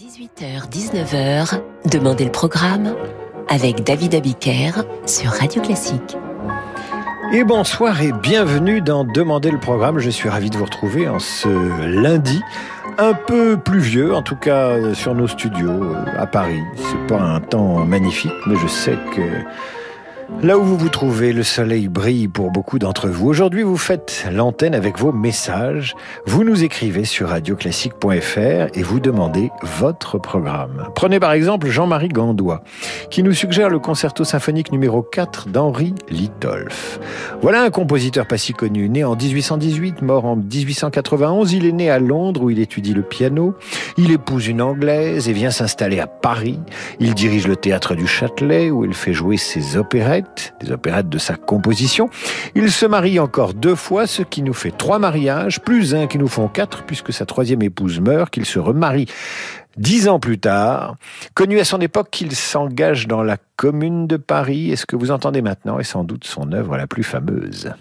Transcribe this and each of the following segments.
18h-19h, Demandez le programme avec David Abiker sur Radio Classique. Et bonsoir et bienvenue dans Demandez le programme. Je suis ravi de vous retrouver en ce lundi un peu pluvieux, en tout cas sur nos studios à Paris. C'est pas un temps magnifique, mais je sais que Là où vous vous trouvez, le soleil brille pour beaucoup d'entre vous. Aujourd'hui, vous faites l'antenne avec vos messages. Vous nous écrivez sur radioclassique.fr et vous demandez votre programme. Prenez par exemple Jean-Marie Gandois, qui nous suggère le concerto symphonique numéro 4 d'Henri Litolf. Voilà un compositeur pas si connu, né en 1818, mort en 1891. Il est né à Londres où il étudie le piano. Il épouse une Anglaise et vient s'installer à Paris. Il dirige le théâtre du Châtelet où il fait jouer ses opérettes des opérettes de sa composition. Il se marie encore deux fois, ce qui nous fait trois mariages, plus un qui nous font quatre, puisque sa troisième épouse meurt, qu'il se remarie Dix ans plus tard, connu à son époque, il s'engage dans la Commune de Paris, et ce que vous entendez maintenant est sans doute son œuvre la plus fameuse?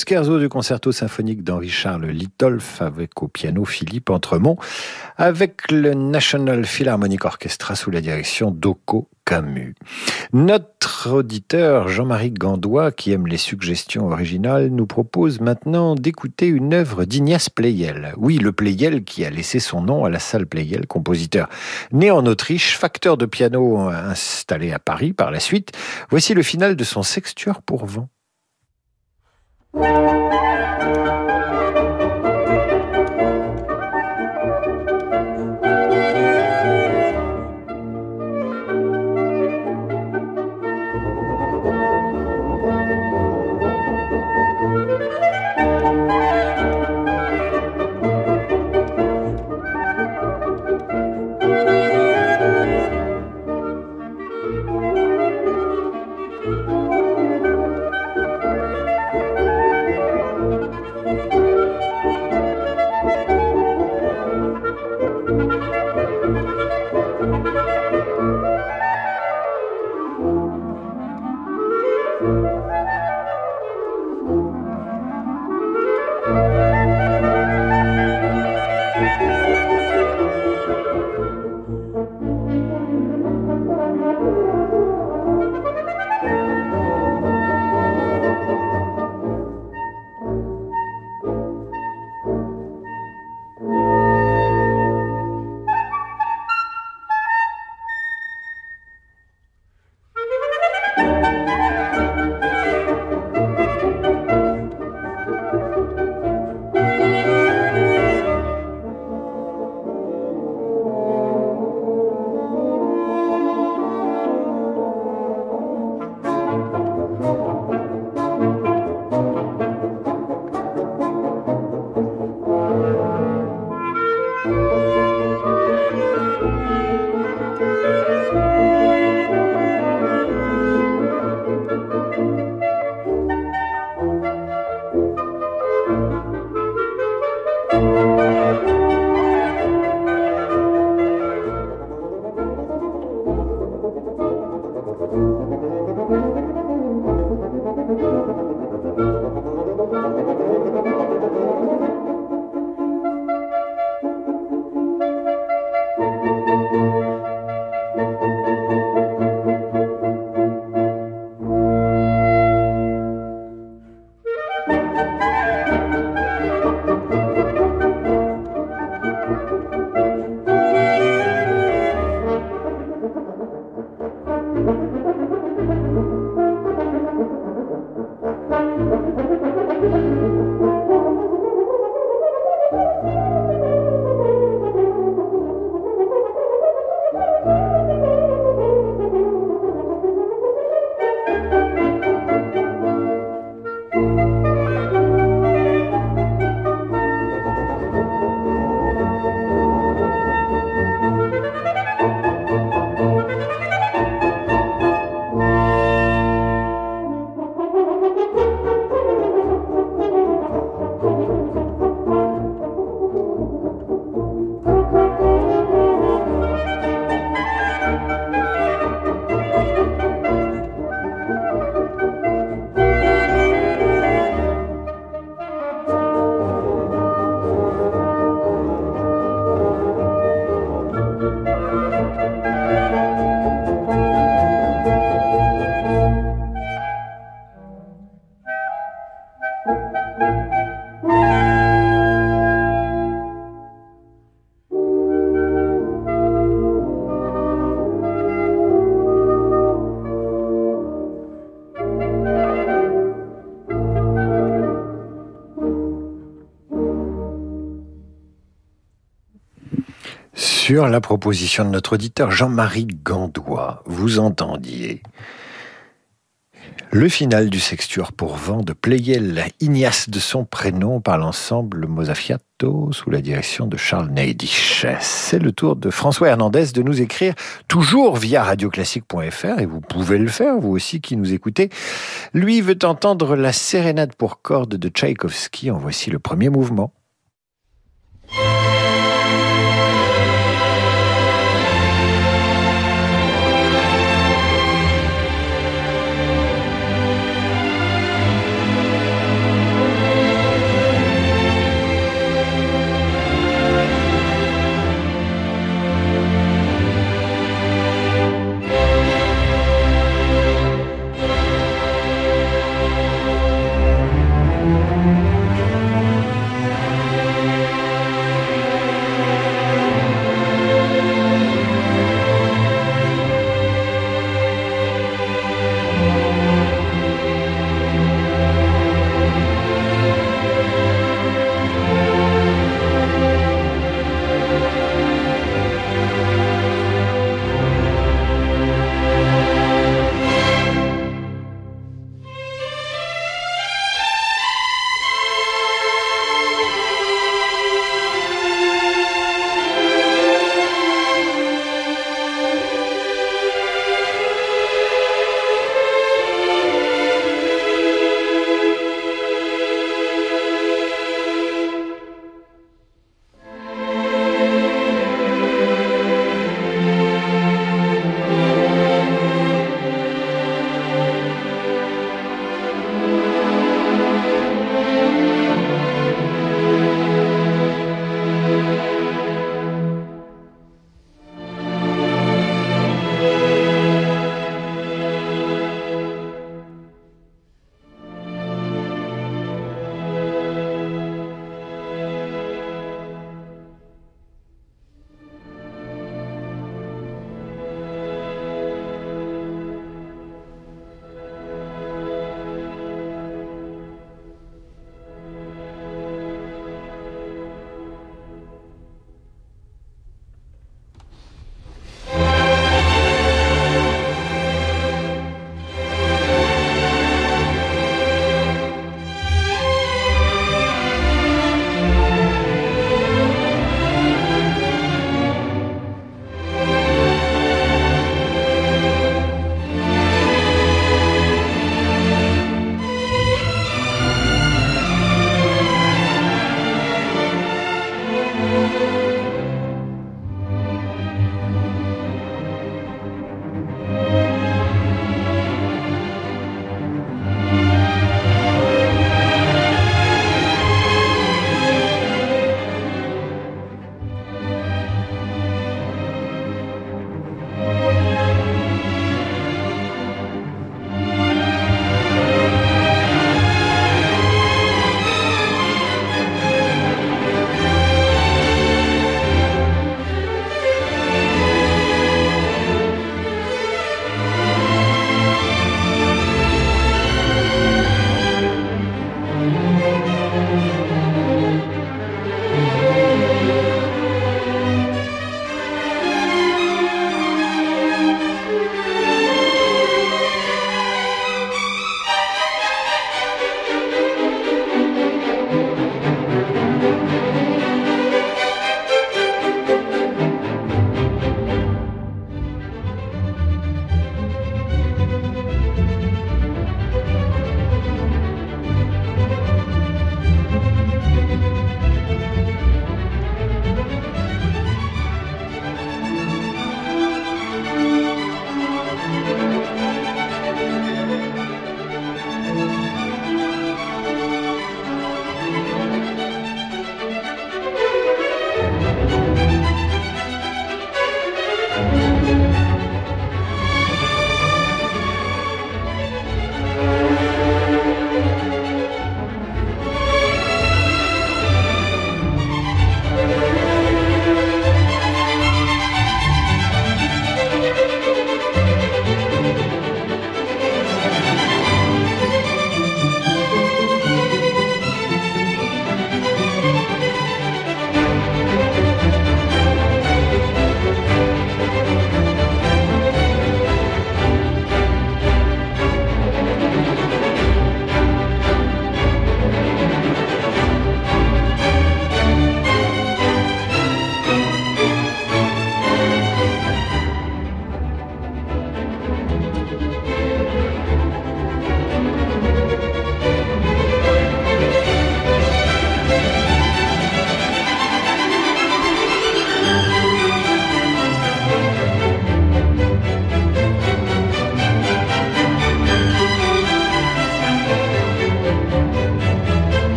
Scherzo du concerto symphonique d'Henri-Charles Littolf avec au piano Philippe Entremont avec le National Philharmonic Orchestra sous la direction d'Oko Camus. Notre auditeur Jean-Marie Gandois, qui aime les suggestions originales, nous propose maintenant d'écouter une œuvre d'Ignace Pleyel. Oui, le Pleyel qui a laissé son nom à la salle Pleyel, compositeur né en Autriche, facteur de piano installé à Paris par la suite. Voici le final de son sextueur pour vent. Música sur la proposition de notre auditeur Jean-Marie Gandois. Vous entendiez le final du sextuor pour vent de Pleyel Ignace de son prénom par l'ensemble Mosafiato sous la direction de Charles Neidisch. C'est le tour de François Hernandez de nous écrire toujours via radioclassique.fr et vous pouvez le faire vous aussi qui nous écoutez. Lui veut entendre la sérénade pour cordes de Tchaïkovski. En voici le premier mouvement.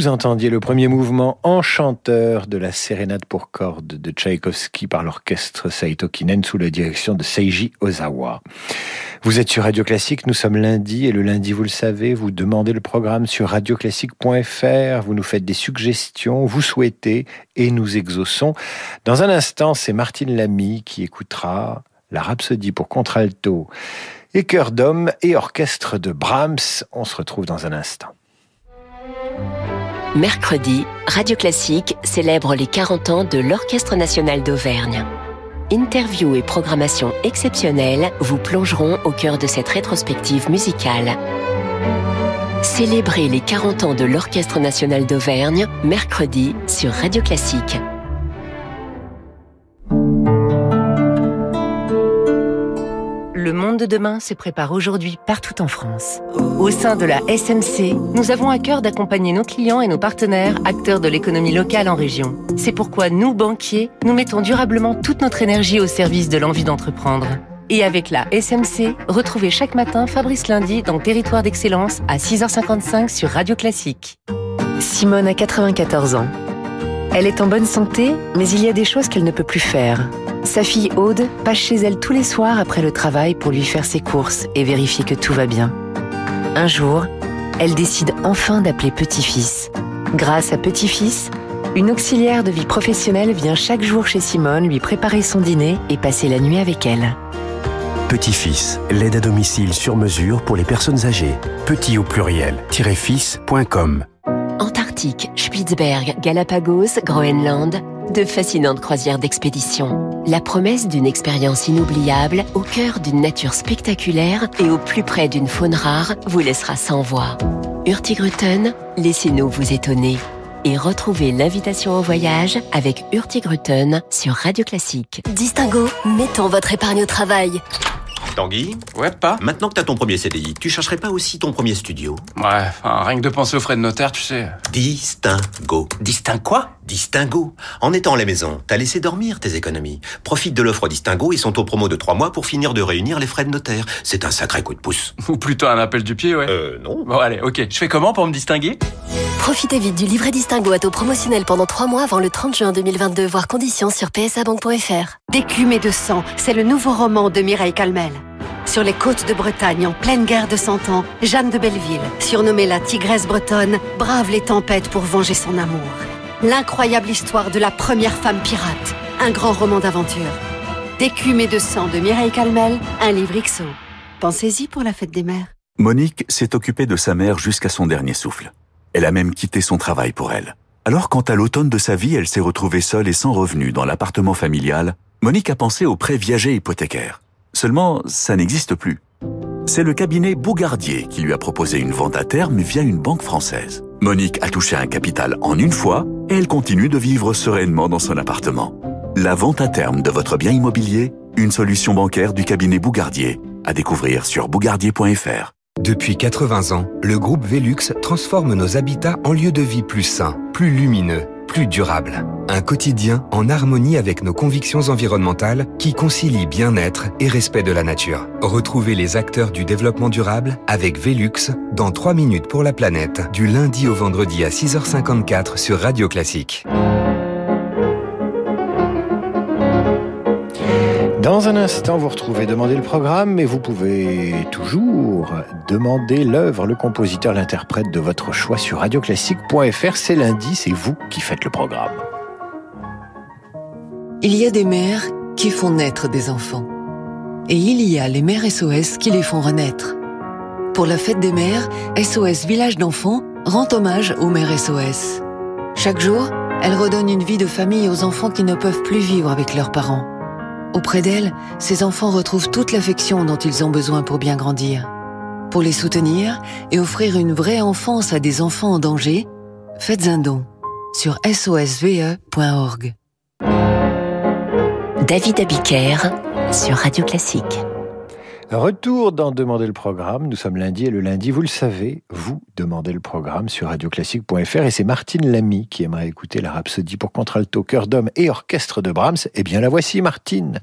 Vous entendiez le premier mouvement enchanteur de la sérénade pour cordes de Tchaïkovski par l'orchestre Saito Kinen sous la direction de Seiji Ozawa. Vous êtes sur Radio Classique, nous sommes lundi et le lundi, vous le savez, vous demandez le programme sur radioclassique.fr, vous nous faites des suggestions, vous souhaitez et nous exauçons. Dans un instant, c'est Martine Lamy qui écoutera la rhapsodie pour contralto et chœur d'homme et orchestre de Brahms. On se retrouve dans un instant. Mercredi, Radio Classique célèbre les 40 ans de l'Orchestre national d'Auvergne. Interview et programmation exceptionnelle vous plongeront au cœur de cette rétrospective musicale. Célébrez les 40 ans de l'Orchestre national d'Auvergne mercredi sur Radio Classique. Le monde de demain se prépare aujourd'hui partout en France. Au sein de la SMC, nous avons à cœur d'accompagner nos clients et nos partenaires, acteurs de l'économie locale en région. C'est pourquoi nous, banquiers, nous mettons durablement toute notre énergie au service de l'envie d'entreprendre. Et avec la SMC, retrouvez chaque matin Fabrice Lundi dans Territoire d'Excellence à 6h55 sur Radio Classique. Simone a 94 ans. Elle est en bonne santé, mais il y a des choses qu'elle ne peut plus faire. Sa fille Aude passe chez elle tous les soirs après le travail pour lui faire ses courses et vérifier que tout va bien. Un jour, elle décide enfin d'appeler Petit-Fils. Grâce à Petit-Fils, une auxiliaire de vie professionnelle vient chaque jour chez Simone lui préparer son dîner et passer la nuit avec elle. Petit-Fils, l'aide à domicile sur mesure pour les personnes âgées. Petit au pluriel, fils.com. Antarctique, Spitzberg, Galapagos, Groenland, de fascinantes croisières d'expédition. La promesse d'une expérience inoubliable au cœur d'une nature spectaculaire et au plus près d'une faune rare vous laissera sans voix. Hurtigruten, laissez-nous vous étonner. Et retrouvez l'invitation au voyage avec Hurtigruten sur Radio Classique. Distingo, mettons votre épargne au travail. Tanguy Ouais, pas Maintenant que t'as ton premier CDI, tu chercherais pas aussi ton premier studio? Ouais, enfin, rien que de penser aux frais de notaire, tu sais. Distingo. Distinct quoi? Distingo. En étant à la maison, t'as laissé dormir tes économies. Profite de l'offre Distingo, ils sont au promo de 3 mois pour finir de réunir les frais de notaire. C'est un sacré coup de pouce. Ou plutôt un appel du pied, ouais. Euh, non. Bon, allez, ok. Je fais comment pour me distinguer? Profitez vite du livret Distingo à taux promotionnel pendant 3 mois avant le 30 juin 2022, voire conditions sur psabank.fr. D'écume et de sang, c'est le nouveau roman de Mireille Calmel. Sur les côtes de Bretagne, en pleine guerre de Cent Ans, Jeanne de Belleville, surnommée la tigresse bretonne, brave les tempêtes pour venger son amour. L'incroyable histoire de la première femme pirate. Un grand roman d'aventure. D'écume et de sang de Mireille Calmel, un livre XO. Pensez-y pour la fête des mères. Monique s'est occupée de sa mère jusqu'à son dernier souffle. Elle a même quitté son travail pour elle. Alors quand à l'automne de sa vie, elle s'est retrouvée seule et sans revenu dans l'appartement familial, Monique a pensé au prêt viager hypothécaire. Seulement, ça n'existe plus. C'est le cabinet Bougardier qui lui a proposé une vente à terme via une banque française. Monique a touché un capital en une fois et elle continue de vivre sereinement dans son appartement. La vente à terme de votre bien immobilier, une solution bancaire du cabinet Bougardier. À découvrir sur bougardier.fr. Depuis 80 ans, le groupe Velux transforme nos habitats en lieux de vie plus sains, plus lumineux, plus durables. Un quotidien en harmonie avec nos convictions environnementales qui concilient bien-être et respect de la nature. Retrouvez les acteurs du développement durable avec Velux dans 3 minutes pour la planète, du lundi au vendredi à 6h54 sur Radio Classique. Dans un instant, vous retrouvez Demander le programme, mais vous pouvez toujours demander l'œuvre, le compositeur, l'interprète de votre choix sur radioclassique.fr. C'est lundi, c'est vous qui faites le programme. Il y a des mères qui font naître des enfants. Et il y a les mères SOS qui les font renaître. Pour la fête des mères, SOS Village d'enfants rend hommage aux mères SOS. Chaque jour, elle redonne une vie de famille aux enfants qui ne peuvent plus vivre avec leurs parents. Auprès d'elle, ces enfants retrouvent toute l'affection dont ils ont besoin pour bien grandir. Pour les soutenir et offrir une vraie enfance à des enfants en danger, faites un don sur sosve.org. David Abiker sur Radio Classique. Retour dans Demander le programme. Nous sommes lundi et le lundi, vous le savez, vous demandez le programme sur radioclassique.fr et c'est Martine Lamy qui aimerait écouter la rhapsodie pour contralto, chœur d'homme et orchestre de Brahms. Eh bien, la voici, Martine.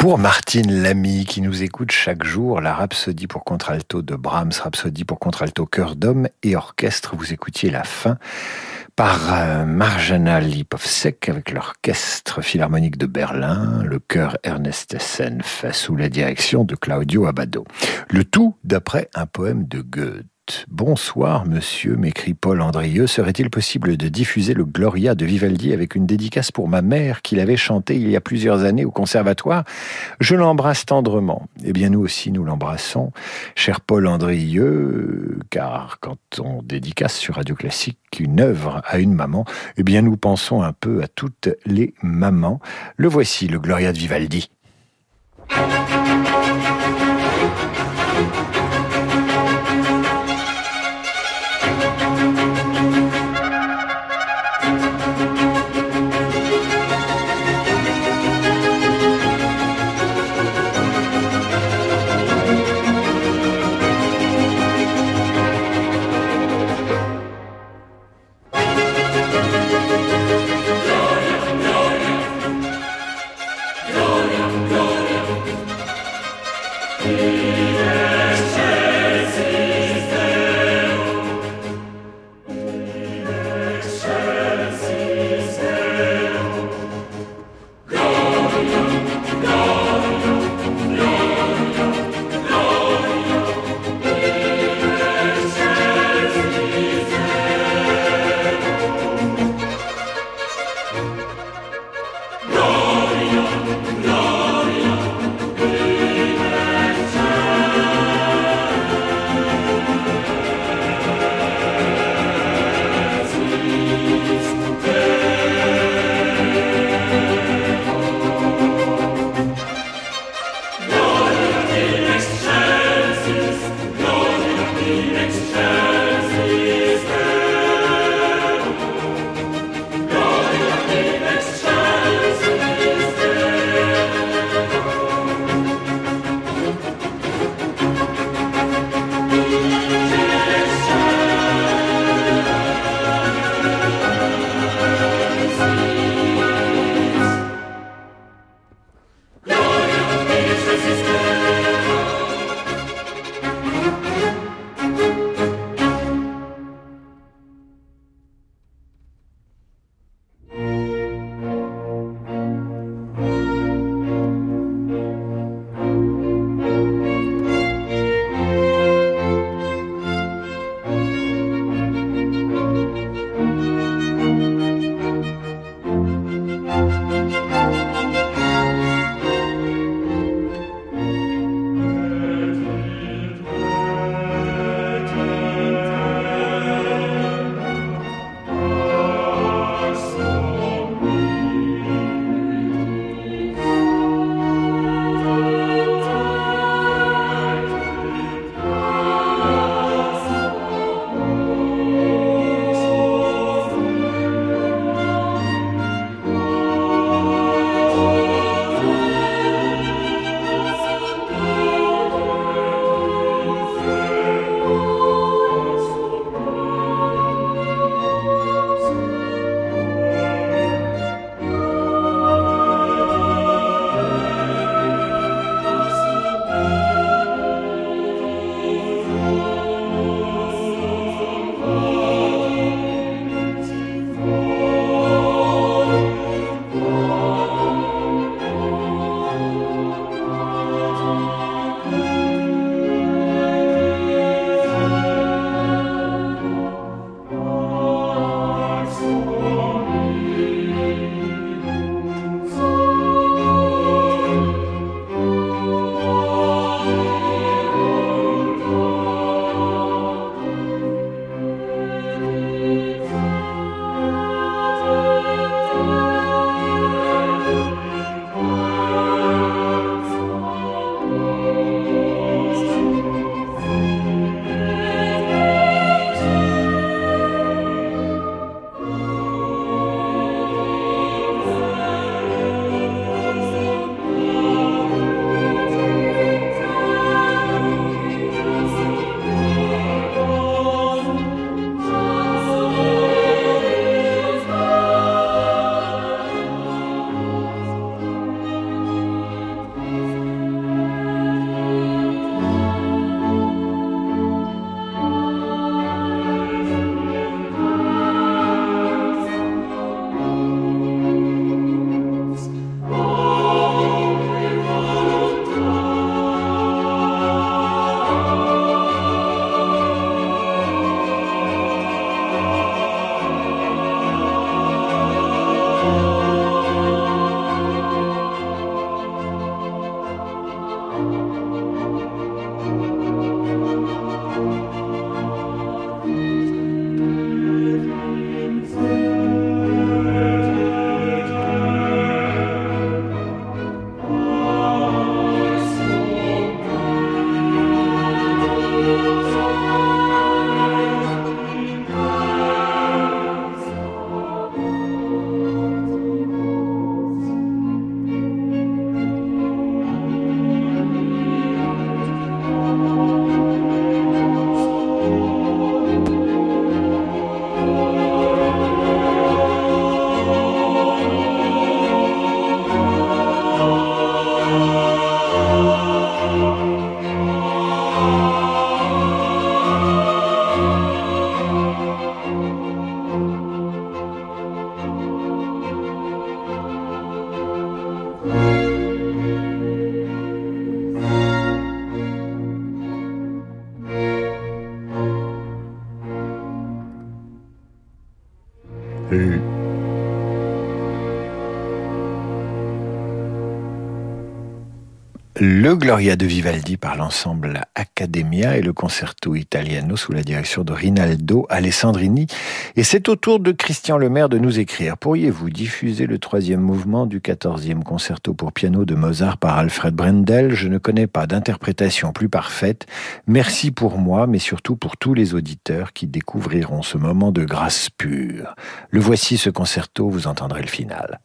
Pour Martine Lamy, qui nous écoute chaque jour, la rhapsodie pour contralto de Brahms, rhapsodie pour contralto chœur d'homme et orchestre, vous écoutiez la fin par euh, Marjana Lipovsek avec l'orchestre philharmonique de Berlin, le chœur Ernest Essen sous la direction de Claudio Abbado. Le tout d'après un poème de Goethe. Bonsoir, monsieur, m'écrit Paul Andrieux. Serait-il possible de diffuser le Gloria de Vivaldi avec une dédicace pour ma mère qui l'avait chanté il y a plusieurs années au conservatoire? Je l'embrasse tendrement. Eh bien, nous aussi, nous l'embrassons, cher Paul Andrieux, car quand on dédicace sur Radio Classique une œuvre à une maman, eh bien, nous pensons un peu à toutes les mamans. Le voici, le Gloria de Vivaldi. next time. Gloria de Vivaldi par l'ensemble Accademia et le Concerto Italiano sous la direction de Rinaldo Alessandrini. Et c'est au tour de Christian Lemaire de nous écrire. Pourriez-vous diffuser le troisième mouvement du quatorzième concerto pour piano de Mozart par Alfred Brendel? Je ne connais pas d'interprétation plus parfaite. Merci pour moi, mais surtout pour tous les auditeurs qui découvriront ce moment de grâce pure. Le voici ce concerto, vous entendrez le final.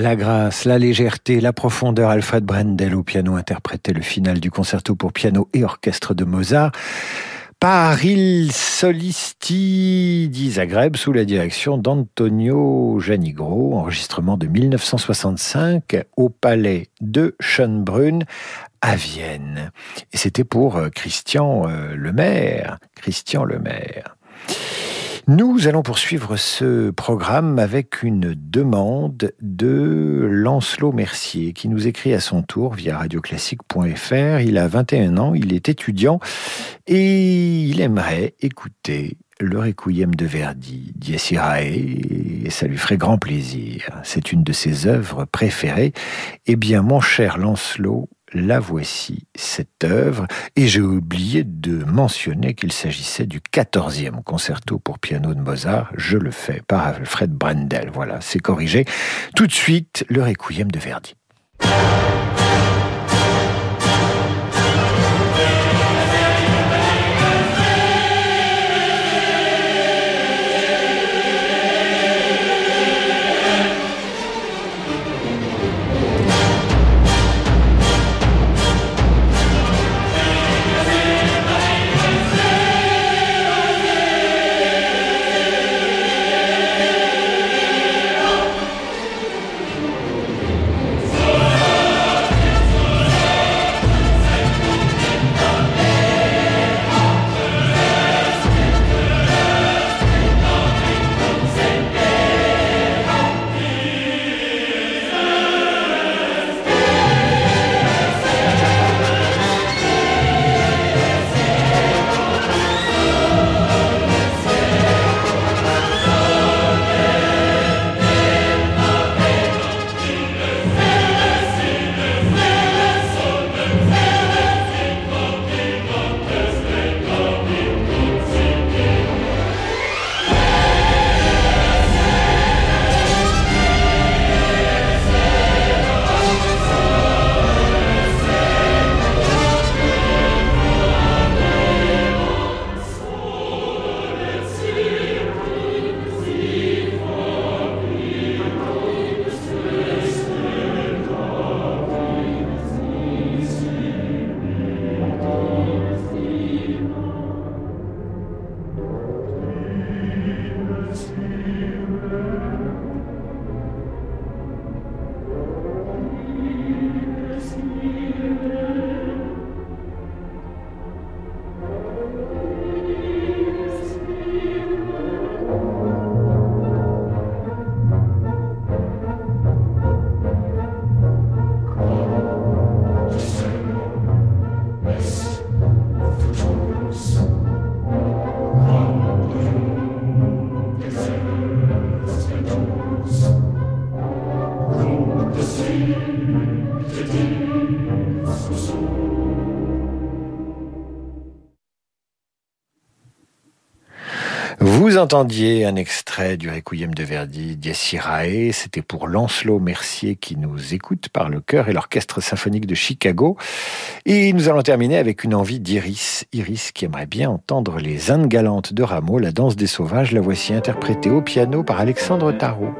La grâce, la légèreté, la profondeur. Alfred Brendel au piano interprétait le final du concerto pour piano et orchestre de Mozart par Il Solisti di Zagreb sous la direction d'Antonio Janigro, enregistrement de 1965 au palais de Schönbrunn à Vienne. Et c'était pour euh, Christian euh, Lemaire. Christian Lemaire. Nous allons poursuivre ce programme avec une demande de Lancelot Mercier qui nous écrit à son tour via radioclassique.fr. Il a 21 ans, il est étudiant et il aimerait écouter le Requiem de Verdi, Dies Irae, et ça lui ferait grand plaisir. C'est une de ses œuvres préférées. Eh bien, mon cher Lancelot, la voici, cette œuvre, et j'ai oublié de mentionner qu'il s'agissait du 14e concerto pour piano de Mozart. Je le fais par Alfred Brendel. Voilà, c'est corrigé. Tout de suite, le Requiem de Verdi. Vous entendiez un extrait du Requiem de Verdi, Dies Irae. C'était pour Lancelot Mercier qui nous écoute par le chœur et l'orchestre symphonique de Chicago. Et nous allons terminer avec une envie d'Iris. Iris qui aimerait bien entendre les Indes galantes de Rameau, la danse des sauvages. La voici interprétée au piano par Alexandre Tarot.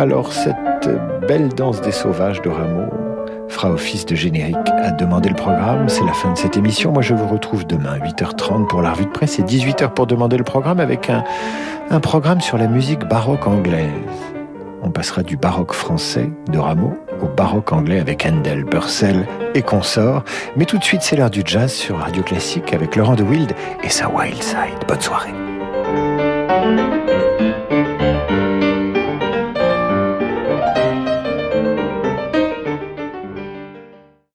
Alors cette belle danse des sauvages de Rameau fera office de générique à demander le programme. C'est la fin de cette émission. Moi je vous retrouve demain 8h30 pour la revue de presse et 18h pour demander le programme avec un, programme sur la musique baroque anglaise. On passera du baroque français de Rameau au baroque anglais avec Handel, Purcell et consorts. Mais tout de suite, c'est l'heure du jazz sur Radio Classique avec Laurent de Wild et sa Wild Side. Bonne soirée.